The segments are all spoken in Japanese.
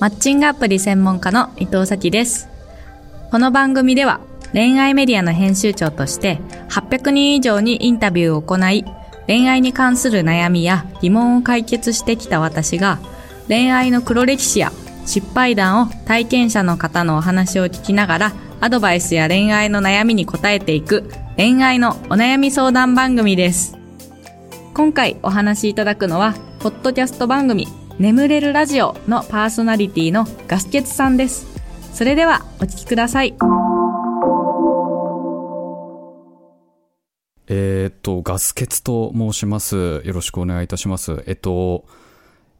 マッチングアプリ専門家の伊藤咲です。この番組では恋愛メディアの編集長として800人以上にインタビューを行い、恋愛に関する悩みや疑問を解決してきた私が恋愛の黒歴史や失敗談を体験者の方のお話を聞きながらアドバイスや恋愛の悩みに答えていく恋愛のお悩み相談番組です。今回お話しいただくのは、ポッドキャスト番組眠れるラジオのパーソナリティのガスケツさんです。それではお聞きください。えー、っと、ガスケツと申します。よろしくお願いいたします。えっと、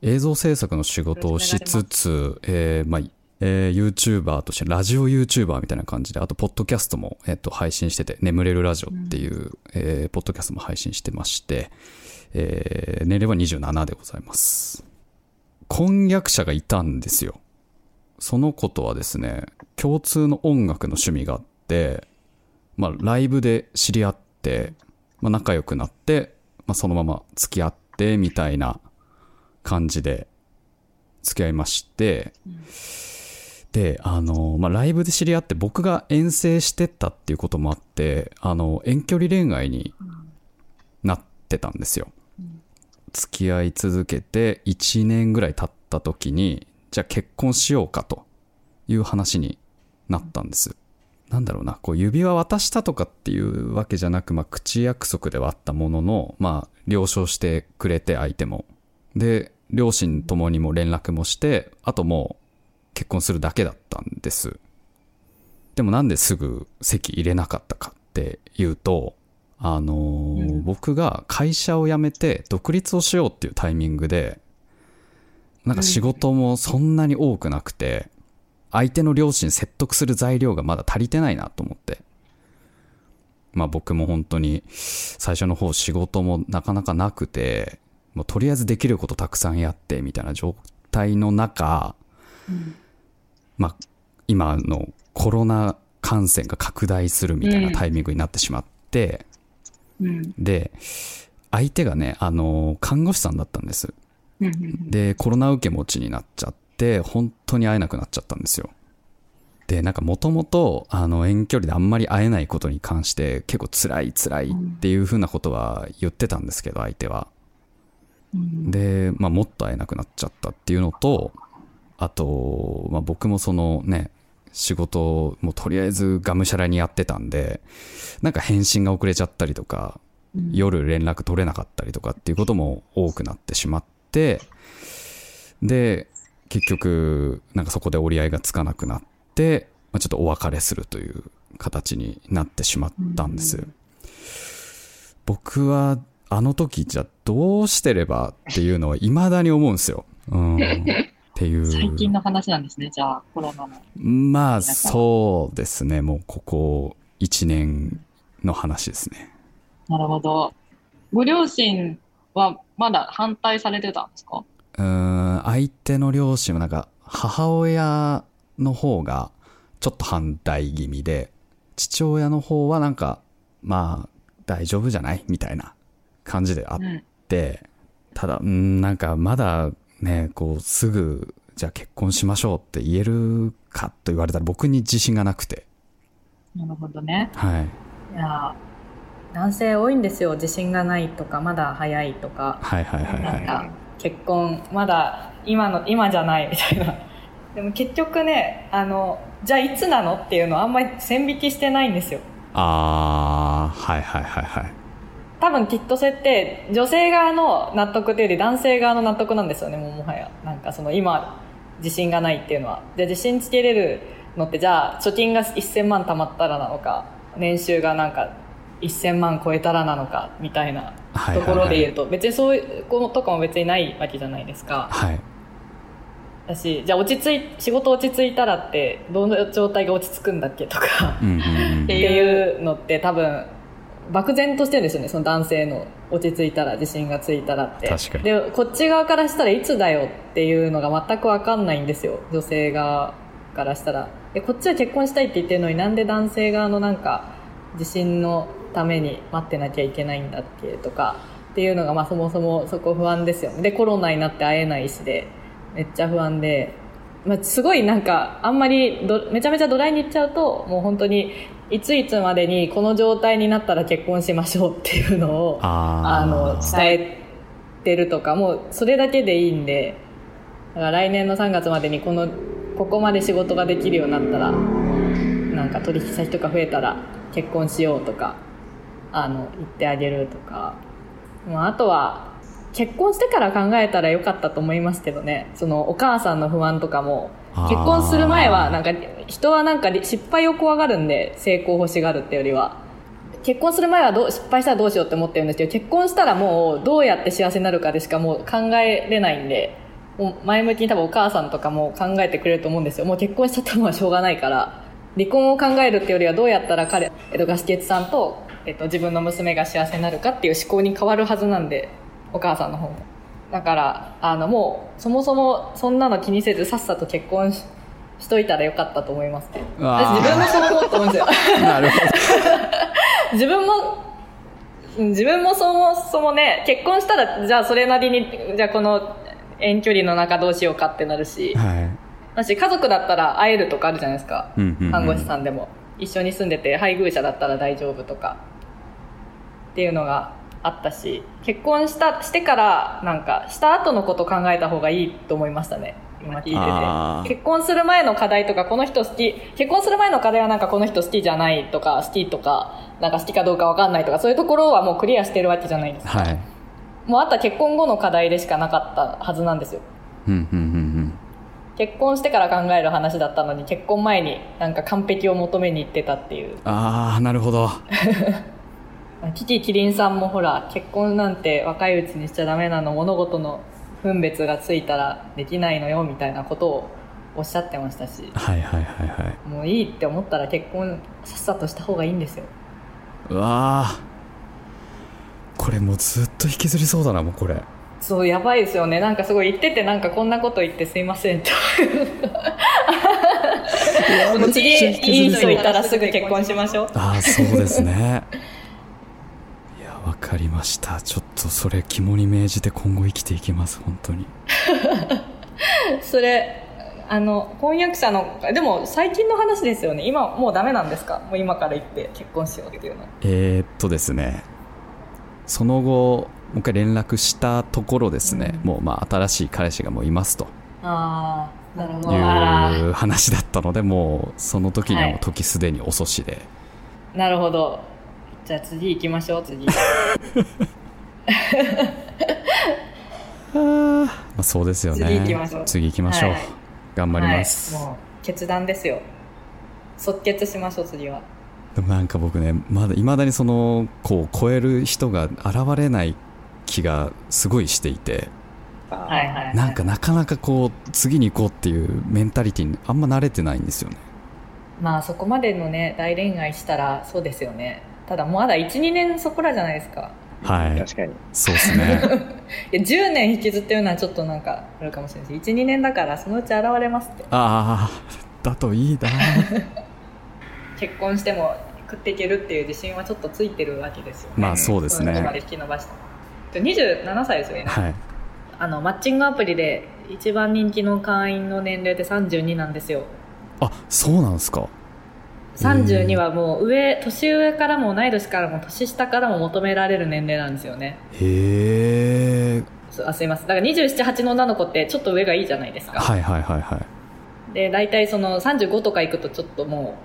映像制作の仕事をしつつ、えー、まあ、えー、YouTuber として、ラジオ YouTuber みたいな感じで、あと、ポッドキャストも、えっと、配信してて、眠れるラジオっていう、うん、えー、ポッドキャストも配信してまして、えー、年齢は27でございます。婚約者がいたんですよ。その子とはですね、共通の音楽の趣味があって、まあ、ライブで知り合って、まあ、仲良くなって、まあ、そのまま付き合って、みたいな感じで付き合いまして、うん、で、あの、まあ、ライブで知り合って僕が遠征してたっていうこともあって、あの、遠距離恋愛になってたんですよ。付き合い続けて1年ぐらい経った時に、じゃあ結婚しようかという話になったんです。なんだろうな、こう指輪渡したとかっていうわけじゃなく、まあ口約束ではあったものの、まあ了承してくれて相手も。で、両親ともにも連絡もして、あともう結婚するだけだったんです。でもなんですぐ籍入れなかったかっていうと、あのーうん、僕が会社を辞めて独立をしようっていうタイミングで、なんか仕事もそんなに多くなくて、相手の両親説得する材料がまだ足りてないなと思って。まあ僕も本当に最初の方仕事もなかなかなくて、もうとりあえずできることたくさんやってみたいな状態の中、うん、まあ今のコロナ感染が拡大するみたいなタイミングになってしまって、うん、で、相手がね、あの、看護師さんだったんです。で、コロナ受け持ちになっちゃって、本当に会えなくなっちゃったんですよ。で、なんかもともと、あの、遠距離であんまり会えないことに関して、結構辛い辛いっていうふうなことは言ってたんですけど、相手は。で、まあ、もっと会えなくなっちゃったっていうのと、あと、まあ、僕もそのね、仕事もとりあえずがむしゃらにやってたんで、なんか返信が遅れちゃったりとか、夜連絡取れなかったりとかっていうことも多くなってしまって、で、結局、なんかそこで折り合いがつかなくなって、まあ、ちょっとお別れするという形になってしまったんです。僕は、あの時じゃどうしてればっていうのは未だに思うんですよ。うん。っていう。最近の話なんですね、じゃあ、コロナの。まあ、そうですね。もうここ1年の話ですね。なるほど。ご両親はまだ反対されてたんですか？うん、相手の両親はなんか、母親の方がちょっと反対気味で、父親の方はなんか、まあ、大丈夫じゃない？みたいな感じであって、うん、ただ、うん、なんかまだね、こう、すぐ、じゃあ結婚しましょうって言えるかと言われたら僕に自信がなくて。なるほどね。はい。いや、男性多いんですよ。自信がないとか、まだ早いとか。はいはいはいはい。なんか結婚、まだ今の、今じゃないみたいな。でも結局ね、あの、じゃあいつなのっていうのはあんまり線引きしてないんですよ。ああ、はいはいはいはい。多分きっとそれって女性側の納得というより男性側の納得なんですよねもうもはやなんかその今自信がないっていうのはで自信つけれるのってじゃあ貯金が1000万貯まったらなのか年収がなんか1000万超えたらなのかみたいなところで言うと、別にそういうことかも別にないわけじゃないですか。はい。だし、じゃあ落ち着い、仕事落ち着いたらって、どの状態が落ち着くんだっけとかっていうのって多分、漠然としてるんですよね。その男性の落ち着いたら自信がついたらって。でこっち側からしたらいつだよっていうのが全く分かんないんですよ。女性側からしたら。でこっちは結婚したいって言ってるのになんで男性側のなんか自信のために待ってなきゃいけないんだっけとかっていうのがまあそもそもそこ不安ですよね。でコロナになって会えないしでめっちゃ不安でまあ、すごいなんか、あんまりど、めちゃめちゃドライに言っちゃうと、もう本当に、いついつまでにこの状態になったら結婚しましょうっていうのを、ああの、伝えてるとか、もうそれだけでいいんで、だから来年の3月までにこの、ここまで仕事ができるようになったら、なんか取引先とか増えたら結婚しようとか、あの、言ってあげるとか、もうあとは、結婚してから考えたらよかったと思いますけどね。そのお母さんの不安とかも、結婚する前はなんか人はなんか失敗を怖がるんで成功を欲しがるってよりは。結婚する前はどう失敗したらどうしようって思ってるんですけど、結婚したらもうどうやって幸せになるかでしかもう考えれないんで、もう前向きに多分お母さんとかも考えてくれると思うんですよ。もう結婚しちゃったのはしょうがないから、離婚を考えるってよりはどうやったら彼、えっと、ガスケツさんと、えっと、自分の娘が幸せになるかっていう思考に変わるはずなんで、お母さんの方も。だから、あの、もう、そもそもそんなの気にせずさっさと結婚ししといたらよかったと思いますね。私自分もそう思うと思うんですよ。なるほど。自分も、自分もそもそもね、結婚したら、じゃあそれなりに、じゃあこの遠距離の中どうしようかってなるし、はい。私家族だったら会えるとかあるじゃないですか。うんうんうん看護師さんでも。一緒に住んでて配偶者だったら大丈夫とか。っていうのがあったし、結婚した、してから、なんか、した後のこと考えた方がいいと思いましたね。今聞いてて。結婚する前の課題とか、この人好き、結婚する前の課題はなんかこの人好きじゃないとか、好きとか、なんか好きかどうかわかんないとか、そういうところはもうクリアしてるわけじゃないですか。はい。もうあとは結婚後の課題でしかなかったはずなんですよ。うんうんうん結婚してから考える話だったのに結婚前になんか完璧を求めに行ってたっていううん。ああ、なるほど。キキキリンさんもほら結婚なんて若いうちにしちゃダメなの物事の分別がついたらできないのよみたいなことをおっしゃってましたしはいはいはいはい。もういいって思ったら結婚さっさとした方がいいんですようわあ。これもうずっと引きずりそうだな、もうこれ。そうやばいですよねなんかすごい言っててなんかこんなこと言ってすいませんってもう次いい人いたらすぐ結婚しましょうああ、そうですね。りました。ちょっとそれ肝に銘じて今後生きていきます、本当に。それあの翻訳者のでも最近の話ですよね。今もうダメなんですか？もう今から言って結婚しようっていうの。えー、っとですね、その後、もう一回連絡したところですね、もうまあ新しい彼氏がもういますと。ああなるほど。いう話だったので、もうその時にはもう時すでに遅しで。なるほどじゃあ次行きましょう次。まあ、そうですよね。次行きましょう。次行きましょう。はい。頑張ります。はい、もう決断ですよ。即決しましょう次は。でもなんか僕ね、まだ、未だにその、こう、超える人が現れない気がすごいしていて、はいはい、はい、なんかなかなかこう、次に行こうっていうメンタリティにあんま慣れてないんですよね。まあそこまでのね大恋愛したらそうですよねただまだ12年そこらじゃないですかはい。確かに。そうですね。いや10年引きずってるのはちょっとなんかあるかもしれないです12年だからそのうち現れますってああ、だといいな。結婚しても食っていけるっていう自信はちょっとついてるわけですよねまあそうですねまで引き伸ばしたで27歳ですよね、はい。あのマッチングアプリで一番人気の会員の年齢って32なんですよあ、そうなんですか。32はもう上年上からも同い年からも年下からも求められる年齢なんですよねへえ。あすいませんだから278の女の子ってちょっと上がいいじゃないですか、はいはいはいはい。で大体その35とか行くとちょっとも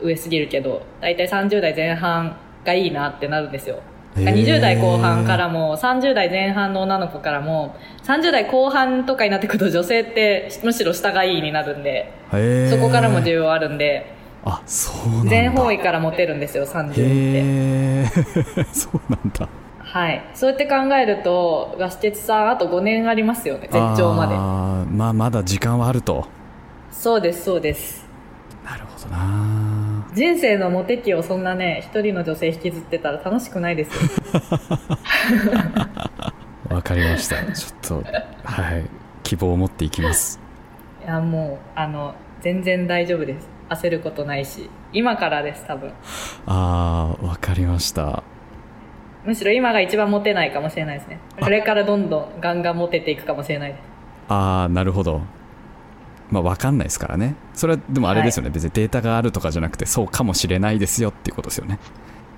う上すぎるけど大体30代前半がいいなってなるんですよへー20代後半からも30代前半の女の子からも30代後半とかになってくると女性ってむしろ下がいいになるんで。そこからも需要あるんであ、そうなんだ。全方位からモテるんですよ30ってへえ。そうなんだ。はいそうやって考えるとガス鉄さんあと5年ありますよね絶頂まであーまあまだ時間はあると。そうですそうですなるほどな。人生のモテ期をそんなね一人の女性引きずってたら楽しくないですよ わかりました。ちょっと、はい。希望を持っていきます。いやもうあの全然大丈夫です焦ることないし今からです多分。ああ、わかりました。むしろ今が一番モテないかもしれないですね。これからどんどんガンガンモテていくかもしれない。ですああ、なるほど。まあ分かんないですからね。それはでもあれですよね、はい、別にデータがあるとかじゃなくてそうかもしれないですよっていうことですよね。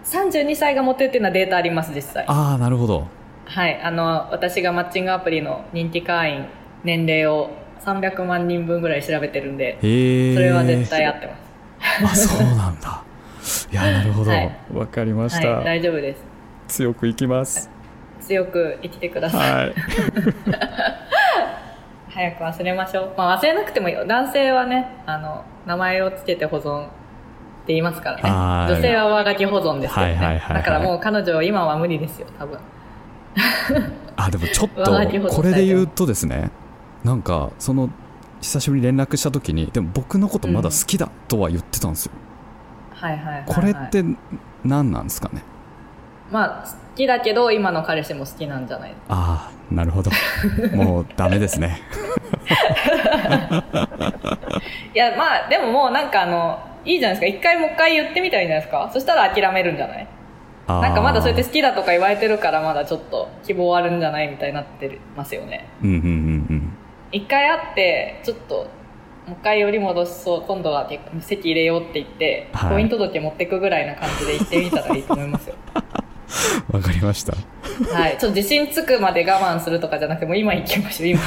32歳が持ってるっていうのはデータあります実際。ああなるほど。はい。あの私がマッチングアプリの認定会員年齢を300万人分ぐらい調べてるんでそれは絶対合ってます。あそうなんだ。いやなるほど。わ、はい、かりました、はい、大丈夫です。強くいきます。強く生きてください、はい。早く忘れましょう。まあ忘れなくてもいいよ。男性はね、あの、名前をつけて保存って言いますからね。女性は上書き保存ですけどね、はいはいはいはい。だからもう彼女は今は無理ですよ、多分。あ、でもちょっと、これで言うとですね、なんか、その、久しぶりに連絡した時に、でも僕のことまだ好きだとは言ってたんですよ。うん、はいはいはい、はい、これって何なんですかね？まあ、好きだけど今の彼氏も好きなんじゃない？ああなるほど。もうダメですね。いやまあでももうなんかあのいいじゃないですか。一回もう一回言ってみたらいいんじゃないですか。そしたら諦めるんじゃない？なんかまだそうやって好きだとか言われてるからまだちょっと希望あるんじゃない？みたいになってますよね。うんうんうんうん一回会ってちょっともう一回より戻しそう今度は席入れようって言って、はい、婚姻届持ってくぐらいな感じで行ってみたらいいと思いますよ わかりました。はい。ちょっと自信つくまで我慢するとかじゃなくて、もう今行きましょう、今。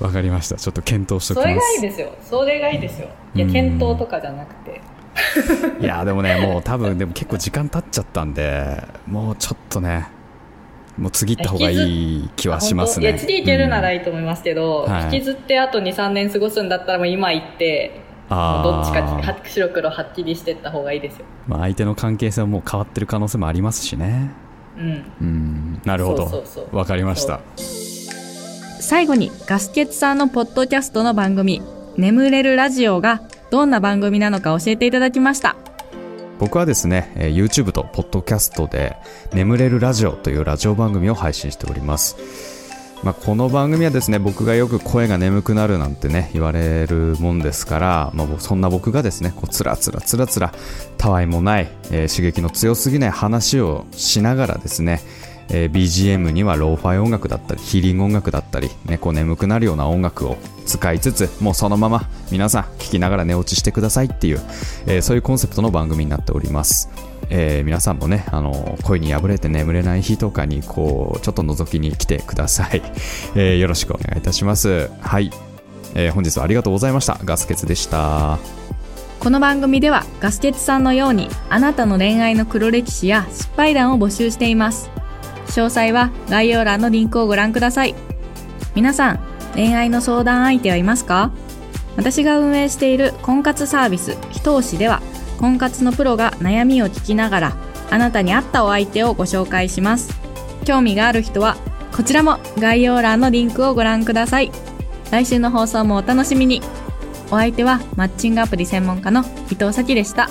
わかりました。ちょっと検討しておきます。それがいいですよ。それがいいですよ。いや、検討とかじゃなくて。いや、でもね、もう多分、でも結構時間経っちゃったんで、もうちょっとね、もう次行った方がいい気はしますね。次行けるならいいと思いますけど、うん。はい、引きずってあと2、3年過ごすんだったらもう今行って、どっちか白黒はっきりしていった方がいいですよ、まあ、相手の関係性はもう変わってる可能性もありますしね。うん。うん。なるほど。わかりました。最後にガスケツさんのポッドキャストの番組「眠れるラジオ」がどんな番組なのか教えていただきました僕はですね、YouTube とポッドキャストで「眠れるラジオ」というラジオ番組を配信しております。まあ、この番組はですね僕がよく声が眠くなるなんてね言われるもんですから、まあ、そんな僕がですねこうつらつらつらつらたわいもない、えー、刺激の強すぎない話をしながらですね、えー、BGM にはローファイ音楽だったりヒーリング音楽だったり、ね、眠くなるような音楽を使いつつもうそのまま皆さん聴きながら寝落ちしてくださいっていう、えー、そういうコンセプトの番組になっておりますえー、皆さんもね、あの、恋に破れて眠れない日とかに、こう、ちょっと覗きに来てください。えー、よろしくお願いいたします。はい。えー、本日はありがとうございました。ガスケツでした。この番組ではガスケツさんのようにあなたの恋愛の黒歴史や失敗談を募集しています。詳細は概要欄のリンクをご覧ください。皆さん、恋愛の相談相手はいますか？私が運営している婚活サービス、ひと押しでは婚活のプロが悩みを聞きながらあなたに合ったお相手をご紹介します興味がある人はこちらも概要欄のリンクをご覧ください来週の放送もお楽しみにお相手はマッチングアプリ専門家の伊藤咲でした。